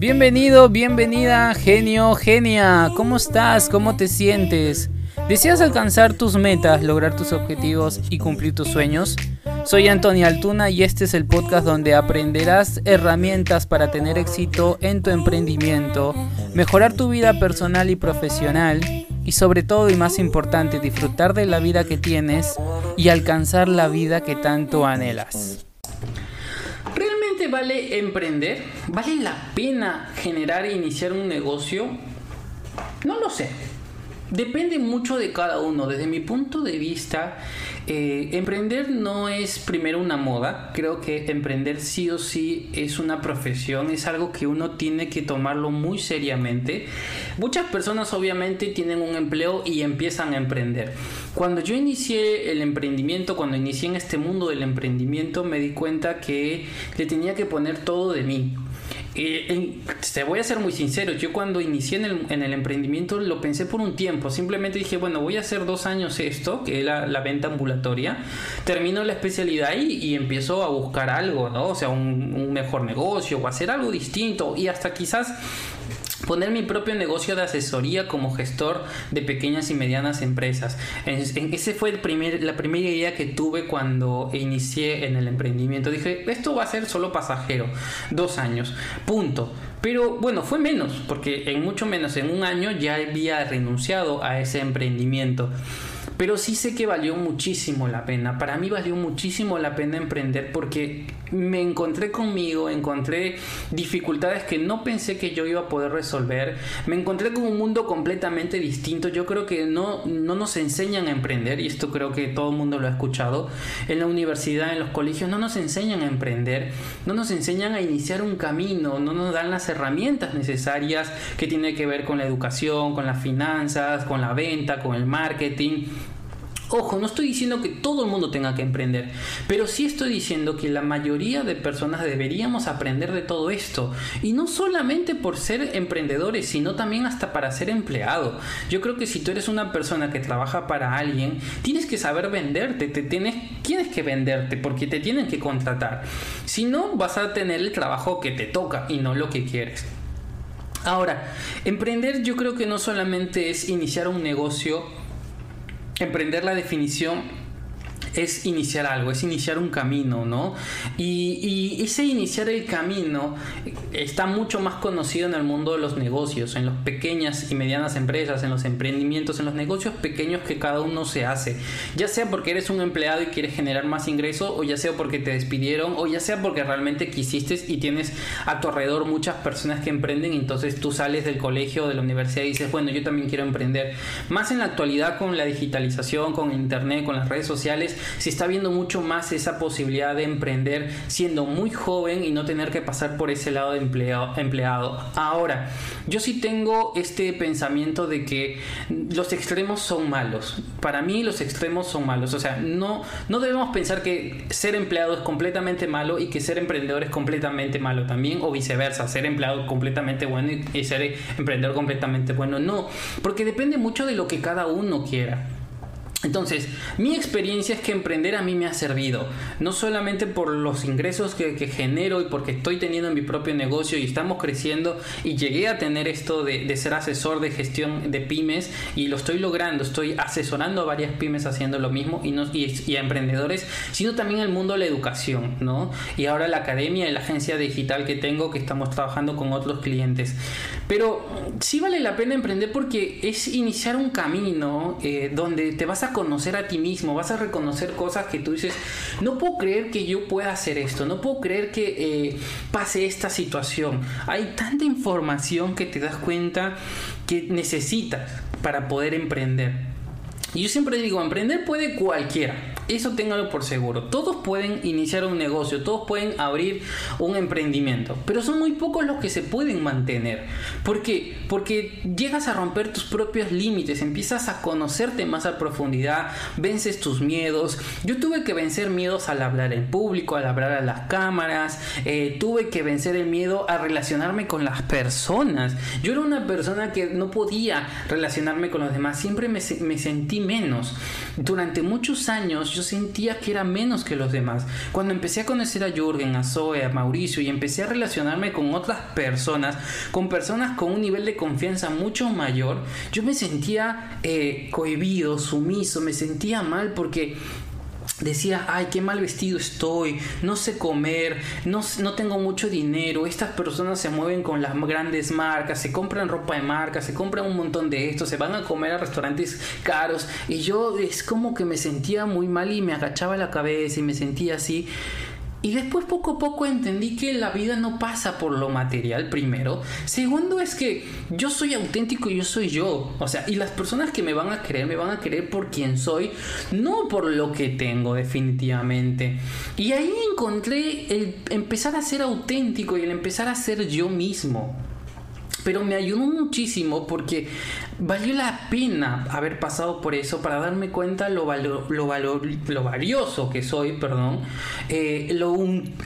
Bienvenido, bienvenida, genio, genia. ¿Cómo estás? ¿Cómo te sientes? ¿Deseas alcanzar tus metas, lograr tus objetivos y cumplir tus sueños? Soy Antonio Altuna y este es el podcast donde aprenderás herramientas para tener éxito en tu emprendimiento, mejorar tu vida personal y profesional y sobre todo y más importante disfrutar de la vida que tienes y alcanzar la vida que tanto anhelas vale emprender? ¿Vale la pena generar e iniciar un negocio? No lo sé. Depende mucho de cada uno. Desde mi punto de vista, eh, emprender no es primero una moda. Creo que emprender sí o sí es una profesión. Es algo que uno tiene que tomarlo muy seriamente. Muchas personas obviamente tienen un empleo y empiezan a emprender. Cuando yo inicié el emprendimiento, cuando inicié en este mundo del emprendimiento, me di cuenta que le tenía que poner todo de mí. Eh, te voy a ser muy sincero, yo cuando inicié en el, en el, emprendimiento lo pensé por un tiempo, simplemente dije, bueno, voy a hacer dos años esto, que es la, venta ambulatoria, termino la especialidad y, y, empiezo a buscar algo, ¿no? O sea, un mejor negocio o hacer algo distinto y hasta quizás poner mi propio negocio de asesoría como gestor de pequeñas y medianas empresas. Ese fue el primer, la primera idea que tuve cuando inicié en el emprendimiento. Dije, esto va a ser solo pasajero, dos años, punto. Pero bueno, fue menos, porque en mucho menos, en un año ya había renunciado a ese emprendimiento. Pero sí sé que valió muchísimo la pena. Para mí valió muchísimo la pena emprender porque me encontré conmigo, encontré dificultades que no pensé que yo iba a poder resolver. Me encontré con un mundo completamente distinto. Yo creo que no, no nos enseñan a emprender y esto creo que todo el mundo lo ha escuchado. En la universidad, en los colegios, no nos enseñan a emprender, no nos enseñan a iniciar un camino, no nos dan las herramientas necesarias que tiene que ver con la educación, con las finanzas, con la venta, con el marketing. Ojo, no estoy diciendo que todo el mundo tenga que emprender, pero sí estoy diciendo que la mayoría de personas deberíamos aprender de todo esto. Y no solamente por ser emprendedores, sino también hasta para ser empleado. Yo creo que si tú eres una persona que trabaja para alguien, tienes que saber venderte, te tienes, tienes que venderte porque te tienen que contratar. Si no, vas a tener el trabajo que te toca y no lo que quieres. Ahora, emprender yo creo que no solamente es iniciar un negocio emprender la definición es iniciar algo, es iniciar un camino, ¿no? Y, ese iniciar el camino está mucho más conocido en el mundo de los negocios, en las pequeñas y medianas empresas, en los emprendimientos, en los negocios pequeños que cada uno se hace. Ya sea porque eres un empleado y quieres generar más ingresos, o ya sea porque te despidieron, o ya sea porque realmente quisiste y tienes a tu alrededor muchas personas que emprenden, y entonces tú sales del colegio de la universidad y dices, bueno, yo también quiero emprender. Más en la actualidad con la digitalización, con internet, con las redes sociales, se está viendo mucho más esa posibilidad de emprender siendo muy joven y no tener que pasar por ese lado de empleado. Ahora, yo sí tengo este pensamiento de que los extremos son malos. Para mí los extremos son malos. O sea, no, no debemos pensar que ser empleado es completamente malo y que ser emprendedor es completamente malo también o viceversa, ser empleado completamente bueno y ser emprendedor completamente bueno. No, porque depende mucho de lo que cada uno quiera. Entonces, mi experiencia es que emprender a mí me ha servido, no solamente por los ingresos que, genero y porque estoy teniendo mi propio negocio y estamos creciendo y llegué a tener esto de, ser asesor de gestión de pymes y lo estoy logrando, estoy asesorando a varias pymes haciendo lo mismo y, no, y, a emprendedores, sino también el mundo de la educación, ¿no? Y ahora la academia y la agencia digital que tengo que estamos trabajando con otros clientes. Pero sí vale la pena emprender porque es iniciar un camino eh, donde te vas a conocer a ti mismo, vas a reconocer cosas que tú dices, no puedo creer que yo pueda hacer esto, no puedo creer que eh, pase esta situación. Hay tanta información que te das cuenta que necesitas para poder emprender. Y yo siempre digo, emprender puede cualquiera. Eso téngalo por seguro. Todos pueden iniciar un negocio, todos pueden abrir un emprendimiento, pero son muy pocos los que se pueden mantener. ¿Por qué? Porque llegas a romper tus propios límites, empiezas a conocerte más a profundidad, vences tus miedos. Yo tuve que vencer miedos al hablar en público, al hablar a las cámaras, eh, tuve que vencer el miedo a relacionarme con las personas. Yo era una persona que no podía relacionarme con los demás, siempre me, me sentí menos. Durante muchos años yo sentía que era menos que los demás. Cuando empecé a conocer a Jürgen, a Zoe, a Mauricio y empecé a relacionarme con otras personas, con personas con un nivel de confianza mucho mayor, yo me sentía eh, cohibido, sumiso, me sentía mal porque decía, ay, qué mal vestido estoy, no sé comer, no, no tengo mucho dinero, estas personas se mueven con las grandes marcas, se compran ropa de marca, se compran un montón de esto, se van a comer a restaurantes caros y yo es como que me sentía muy mal y me agachaba la cabeza y me sentía así y después poco a poco entendí que la vida no pasa por lo material primero. Segundo es que yo soy auténtico y yo soy yo. O sea, y las personas que me van a querer me van a querer por quien soy, no por lo que tengo definitivamente. Y ahí encontré el empezar a ser auténtico y el empezar a ser yo mismo pero me ayudó muchísimo porque valió la pena haber pasado por eso para darme cuenta lo, lo, valioso que soy, perdón, eh, lo,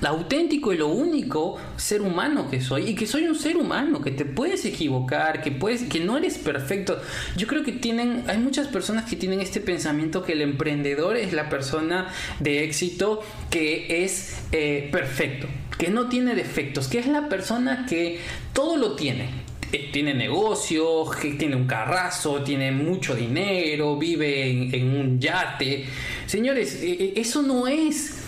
auténtico y lo único ser humano que soy y que soy un ser humano, que te puedes equivocar, que, puedes, que no eres perfecto. Yo creo que tienen, hay muchas personas que tienen este pensamiento que el emprendedor es la persona de éxito que es eh, perfecto, que no tiene defectos, que es la persona que todo lo tiene tiene negocio, tiene un carrazo, tiene mucho dinero, vive en, un yate. Señores, eh, eh, eso no es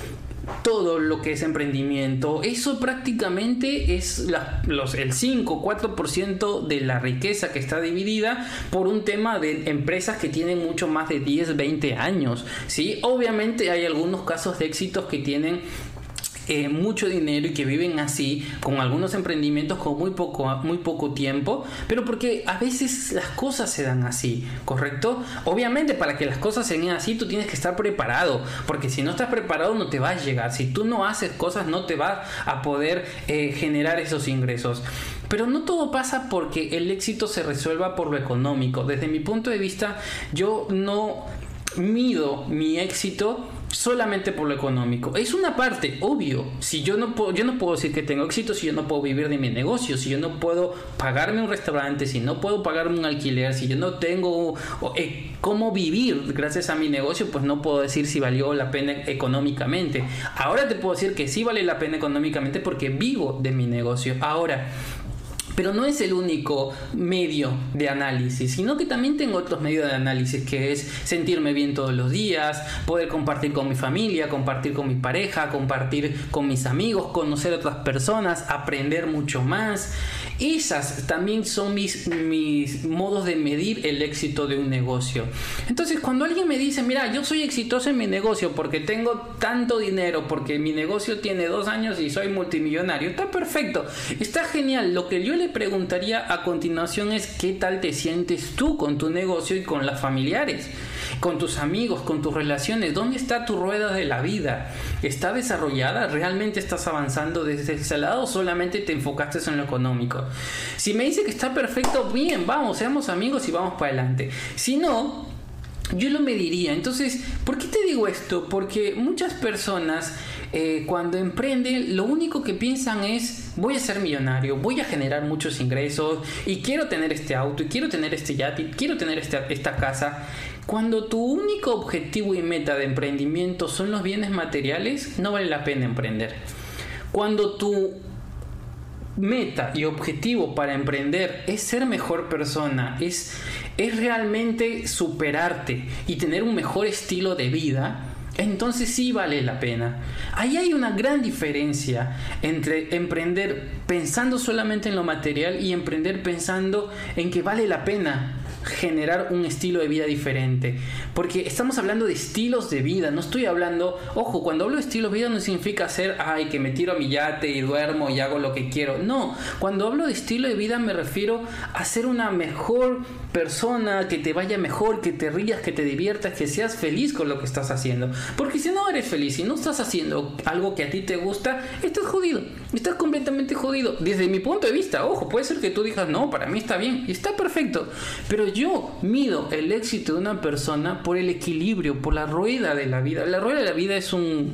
todo lo que es emprendimiento. Eso prácticamente es los, el 5, 4% de la riqueza que está dividida por un tema de empresas que tienen mucho más de 10, 20 años. ¿sí? Obviamente hay algunos casos de éxitos que tienen eh, mucho dinero y que viven así, con algunos emprendimientos con muy poco, muy poco tiempo, pero porque a veces las cosas se dan así, ¿correcto? Obviamente para que las cosas se den así tú tienes que estar preparado, porque si no estás preparado no te va a llegar, si tú no haces cosas no te va a poder eh, generar esos ingresos. Pero no todo pasa porque el éxito se resuelva por lo económico. Desde mi punto de vista, yo no mido mi éxito solamente por lo económico. Es una parte, obvio. Si yo no puedo, yo no puedo decir que tengo éxito si yo no puedo vivir de mi negocio, si yo no puedo pagarme un restaurante, si no puedo pagarme un alquiler, si yo no tengo eh, cómo vivir gracias a mi negocio, pues no puedo decir si valió la pena económicamente. Ahora te puedo decir que sí vale la pena económicamente porque vivo de mi negocio. Ahora, pero no es el único medio de análisis, sino que también tengo otros medios de análisis, que es sentirme bien todos los días, poder compartir con mi familia, compartir con mi pareja, compartir con mis amigos, conocer otras personas, aprender mucho más. Esas también son mis, mis modos de medir el éxito de un negocio. Entonces, cuando alguien me dice, mira, yo soy exitoso en mi negocio porque tengo tanto dinero, porque mi negocio tiene dos años y soy multimillonario, está perfecto, está genial. Lo que yo le preguntaría a continuación es, ¿qué tal te sientes tú con tu negocio y con las familiares? Con tus amigos, con tus relaciones. ¿Dónde está tu rueda de la vida? ¿Está desarrollada? ¿Realmente estás avanzando desde ese lado o solamente te enfocaste en lo económico? Si me dice que está perfecto, bien, vamos, seamos amigos y vamos para adelante. Si no, yo lo mediría. Entonces, ¿por qué te digo esto? Porque muchas personas eh, cuando emprenden, lo único que piensan es, voy a ser millonario, voy a generar muchos ingresos y quiero tener este auto y quiero tener este yate y quiero tener esta, esta casa. Cuando tu único objetivo y meta de emprendimiento son los bienes materiales, no vale la pena emprender. Cuando tu meta y objetivo para emprender es ser mejor persona, es, es realmente superarte y tener un mejor estilo de vida, entonces sí vale la pena. Ahí hay una gran diferencia entre emprender pensando solamente en lo material y emprender pensando en que vale la pena generar un estilo de vida diferente. Porque estamos hablando de estilos de vida, no estoy hablando, ojo, cuando hablo de estilo de vida no significa ser, ay, que me tiro a mi yate y duermo y hago lo que quiero. No, cuando hablo de estilo de vida me refiero a ser una mejor persona, que te vaya mejor, que te rías, que te diviertas, que seas feliz con lo que estás haciendo. Porque si no eres feliz, si no estás haciendo algo que a ti te gusta, estás jodido, estás completamente jodido. Desde mi punto de vista, ojo, puede ser que tú digas, no, para mí está bien, y está perfecto. Pero yo mido el éxito de una persona por el equilibrio, por la rueda de la vida. La rueda de la vida es un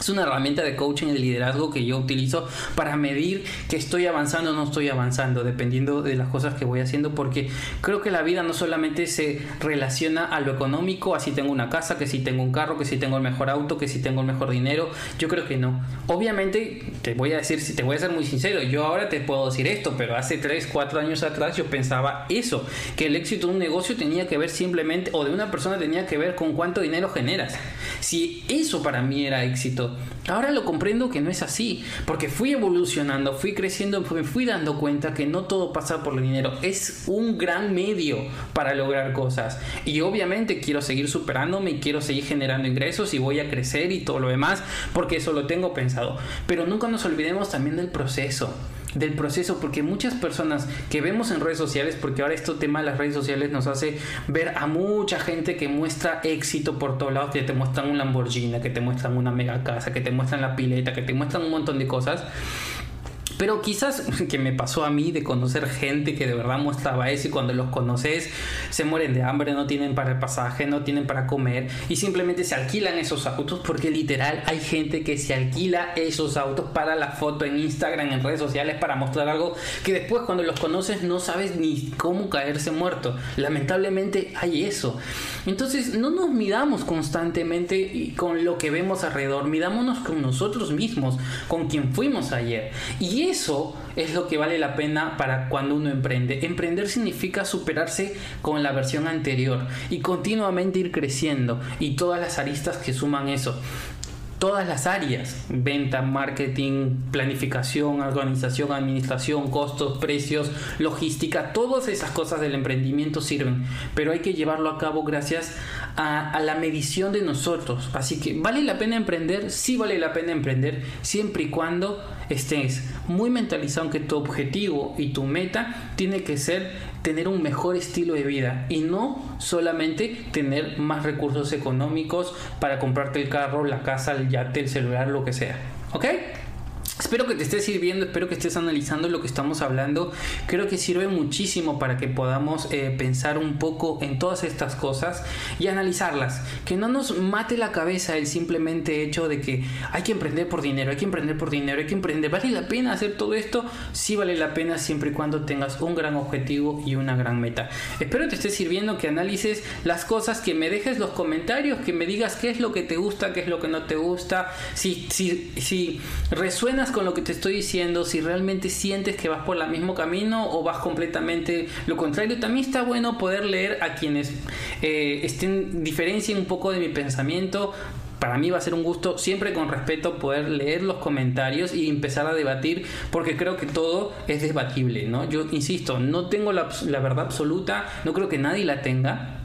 Es una herramienta de coaching de liderazgo que yo utilizo para medir que estoy avanzando o no estoy avanzando, dependiendo de las cosas que voy haciendo, porque creo que la vida no solamente se relaciona a lo económico, así tengo una casa, que si tengo un carro, que si tengo el mejor auto, que si tengo el mejor dinero. Yo creo que no. Obviamente, te voy a decir, si te voy a ser muy sincero, yo ahora te puedo decir esto, pero hace 3, 4 años atrás yo pensaba eso, que el éxito de un negocio tenía que ver simplemente, o de una persona tenía que ver con cuánto dinero generas. Si eso para mí era éxito, ahora lo comprendo que no es así, porque fui evolucionando, fui creciendo, me fui dando cuenta que no todo pasa por el dinero, es un gran medio para lograr cosas. Y obviamente quiero seguir superándome quiero seguir generando ingresos y voy a crecer y todo lo demás, porque eso lo tengo pensado. Pero nunca nos olvidemos también del proceso del proceso, porque muchas personas que vemos en redes sociales, porque ahora este tema de las redes sociales nos hace ver a mucha gente que muestra éxito por todos lados, que te muestran un Lamborghini, que te muestran una mega casa, que te muestran la pileta, que te muestran un montón de cosas. Pero quizás que me pasó a mí de conocer gente que de verdad mostraba eso y cuando los conoces se mueren de hambre, no tienen para el pasaje, no tienen para comer y simplemente se alquilan esos autos porque literal hay gente que se alquila esos autos para la foto en Instagram, en redes sociales, para mostrar algo que después cuando los conoces no sabes ni cómo caerse muerto. Lamentablemente hay eso. Entonces no nos midamos constantemente con lo que vemos alrededor, midámonos con nosotros mismos, con quien fuimos ayer. Y eso es lo que vale la pena para cuando uno emprende. Emprender significa superarse con la versión anterior y continuamente ir creciendo y todas las aristas que suman eso todas las áreas, venta, marketing, planificación, organización, administración, costos, precios, logística, todas esas cosas del emprendimiento sirven, pero hay que llevarlo a cabo gracias a, la medición de nosotros. Así que vale la pena emprender, sí vale la pena emprender, siempre y cuando estés muy mentalizado en que tu objetivo y tu meta tiene que ser tener un mejor estilo de vida y no solamente tener más recursos económicos para comprarte el carro, la casa, el yate, el celular, lo que sea. ¿Ok? Espero que te esté sirviendo, espero que estés analizando lo que estamos hablando. Creo que sirve muchísimo para que podamos eh, pensar un poco en todas estas cosas y analizarlas. Que no nos mate la cabeza el simplemente hecho de que hay que emprender por dinero, hay que emprender por dinero, hay que emprender. ¿Vale la pena hacer todo esto? Sí vale la pena siempre y cuando tengas un gran objetivo y una gran meta. Espero te esté sirviendo, que analices las cosas, que me dejes los comentarios, que me digas qué es lo que te gusta, qué es lo que no te gusta. Si, si, si resuenas con lo que te estoy diciendo, si realmente sientes que vas por el mismo camino o vas completamente lo contrario, también está bueno poder leer a quienes eh, estén, diferencien un poco de mi pensamiento. Para mí va a ser un gusto, siempre con respeto, poder leer los comentarios y empezar a debatir, porque creo que todo es debatible, ¿no? Yo insisto, no tengo la, la verdad absoluta, no creo que nadie la tenga,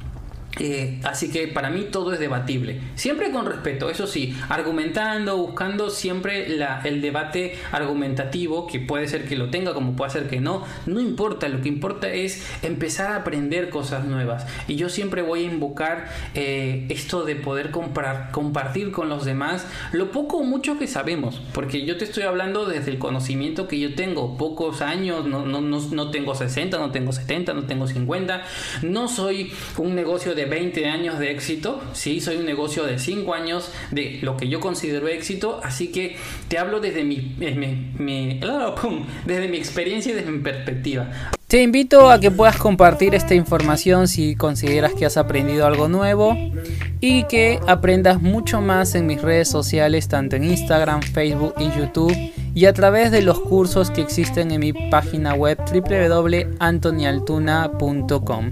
eh, así que para mí todo es debatible. Siempre con respeto, eso sí, argumentando, buscando siempre el debate argumentativo, que puede ser que lo tenga como puede ser que no. No importa, lo que importa es empezar a aprender cosas nuevas. Y yo siempre voy a invocar eh, esto de poder comprar, compartir con los demás lo poco o mucho que sabemos. Porque yo te estoy hablando desde el conocimiento que yo tengo. Pocos años, no, no, no, no tengo 60, no tengo 70, no tengo 50. No soy un negocio de 20 años de éxito, sí, soy un negocio de 5 años de lo que yo considero éxito, así que te hablo desde mi, desde mi experiencia y desde mi perspectiva. Te invito a que puedas compartir esta información si consideras que has aprendido algo nuevo y que aprendas mucho más en mis redes sociales, tanto en Instagram, Facebook y YouTube y a través de los cursos que existen en mi página web www.antonialtuna.com.